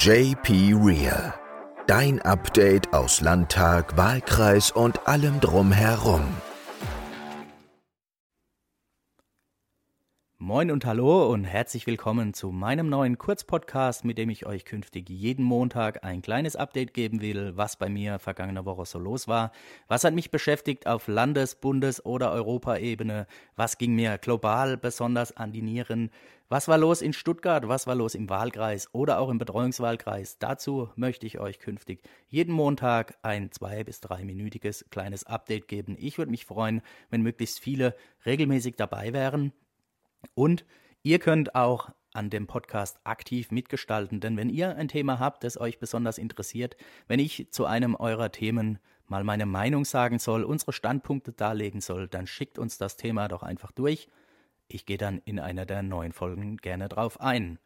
JP Real. Dein Update aus Landtag, Wahlkreis und allem drumherum. Moin und hallo und herzlich willkommen zu meinem neuen Kurzpodcast, mit dem ich euch künftig jeden Montag ein kleines Update geben will, was bei mir vergangene Woche so los war, was hat mich beschäftigt auf Landes-, Bundes- oder Europaebene, was ging mir global besonders an die Nieren, was war los in Stuttgart, was war los im Wahlkreis oder auch im Betreuungswahlkreis. Dazu möchte ich euch künftig jeden Montag ein zwei- bis dreiminütiges kleines Update geben. Ich würde mich freuen, wenn möglichst viele regelmäßig dabei wären. Und ihr könnt auch an dem Podcast aktiv mitgestalten, denn wenn ihr ein Thema habt, das euch besonders interessiert, wenn ich zu einem eurer Themen mal meine Meinung sagen soll, unsere Standpunkte darlegen soll, dann schickt uns das Thema doch einfach durch. Ich gehe dann in einer der neuen Folgen gerne drauf ein.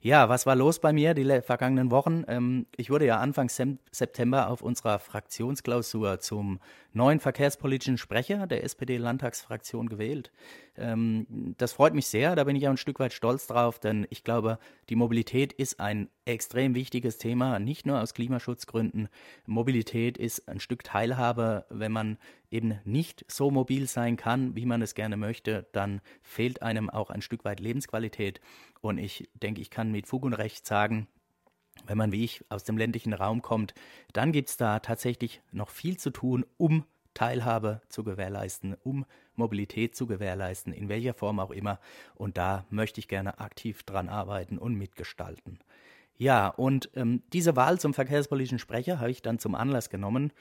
Ja, was war los bei mir die vergangenen Wochen? Ähm, ich wurde ja Anfang September auf unserer Fraktionsklausur zum neuen verkehrspolitischen Sprecher der SPD-Landtagsfraktion gewählt. Ähm, das freut mich sehr, da bin ich auch ein Stück weit stolz drauf, denn ich glaube, die Mobilität ist ein extrem wichtiges Thema, nicht nur aus Klimaschutzgründen. Mobilität ist ein Stück Teilhabe. Wenn man eben nicht so mobil sein kann, wie man es gerne möchte, dann fehlt einem auch ein Stück weit Lebensqualität. Und ich denke, ich kann mit Fug und Recht sagen, wenn man wie ich aus dem ländlichen Raum kommt, dann gibt es da tatsächlich noch viel zu tun, um Teilhabe zu gewährleisten, um Mobilität zu gewährleisten, in welcher Form auch immer. Und da möchte ich gerne aktiv dran arbeiten und mitgestalten. Ja, und ähm, diese Wahl zum verkehrspolitischen Sprecher habe ich dann zum Anlass genommen,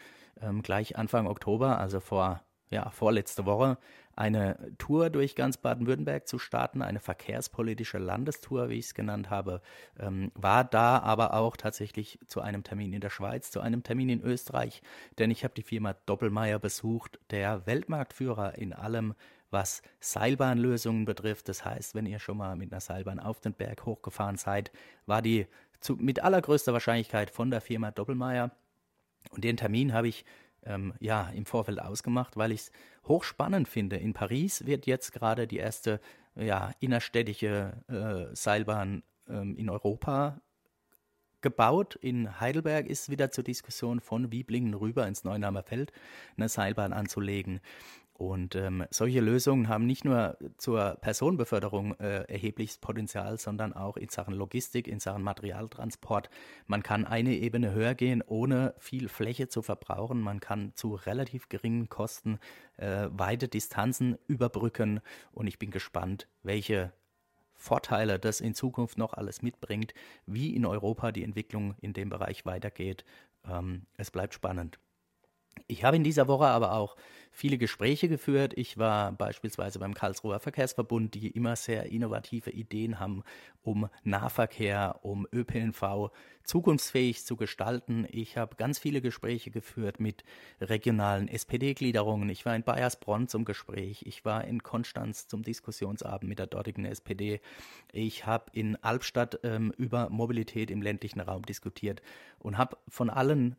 ähm, gleich Anfang Oktober, also vor ja, vorletzte Woche eine Tour durch ganz Baden-Württemberg zu starten, eine verkehrspolitische Landestour, wie ich es genannt habe, ähm, war da aber auch tatsächlich zu einem Termin in der Schweiz, zu einem Termin in Österreich, denn ich habe die Firma Doppelmeier besucht, der Weltmarktführer in allem, was Seilbahnlösungen betrifft. Das heißt, wenn ihr schon mal mit einer Seilbahn auf den Berg hochgefahren seid, war die zu, mit allergrößter Wahrscheinlichkeit von der Firma Doppelmeier. Und den Termin habe ich ähm, ja, im Vorfeld ausgemacht, weil ich es hochspannend finde. In Paris wird jetzt gerade die erste ja, innerstädtische äh, Seilbahn ähm, in Europa gebaut. In Heidelberg ist wieder zur Diskussion von Wieblingen rüber ins Neunheimer Feld eine Seilbahn anzulegen. Und ähm, solche Lösungen haben nicht nur zur Personenbeförderung äh, erhebliches Potenzial, sondern auch in Sachen Logistik, in Sachen Materialtransport. Man kann eine Ebene höher gehen, ohne viel Fläche zu verbrauchen. Man kann zu relativ geringen Kosten äh, weite Distanzen überbrücken. Und ich bin gespannt, welche Vorteile das in Zukunft noch alles mitbringt, wie in Europa die Entwicklung in dem Bereich weitergeht. Ähm, es bleibt spannend. Ich habe in dieser Woche aber auch viele Gespräche geführt. Ich war beispielsweise beim Karlsruher Verkehrsverbund, die immer sehr innovative Ideen haben, um Nahverkehr, um ÖPNV zukunftsfähig zu gestalten. Ich habe ganz viele Gespräche geführt mit regionalen SPD-Gliederungen. Ich war in Bayersbronn zum Gespräch. Ich war in Konstanz zum Diskussionsabend mit der dortigen SPD. Ich habe in Albstadt ähm, über Mobilität im ländlichen Raum diskutiert und habe von allen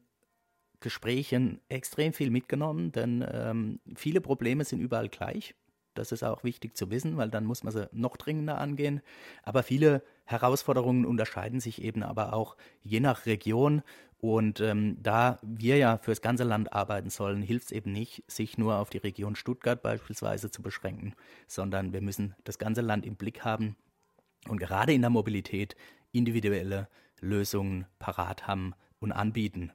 Gesprächen extrem viel mitgenommen, denn ähm, viele Probleme sind überall gleich. Das ist auch wichtig zu wissen, weil dann muss man sie noch dringender angehen. Aber viele Herausforderungen unterscheiden sich eben aber auch je nach Region. Und ähm, da wir ja fürs ganze Land arbeiten sollen, hilft es eben nicht, sich nur auf die Region Stuttgart beispielsweise zu beschränken, sondern wir müssen das ganze Land im Blick haben und gerade in der Mobilität individuelle Lösungen parat haben und anbieten.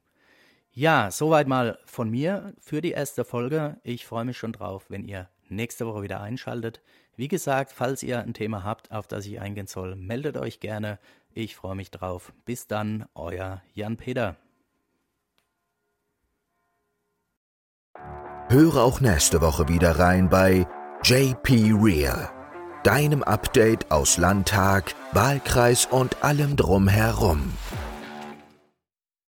Ja, soweit mal von mir für die erste Folge. Ich freue mich schon drauf, wenn ihr nächste Woche wieder einschaltet. Wie gesagt, falls ihr ein Thema habt, auf das ich eingehen soll, meldet euch gerne. Ich freue mich drauf. Bis dann, euer Jan-Peter. Höre auch nächste Woche wieder rein bei JP Real, deinem Update aus Landtag, Wahlkreis und allem drumherum.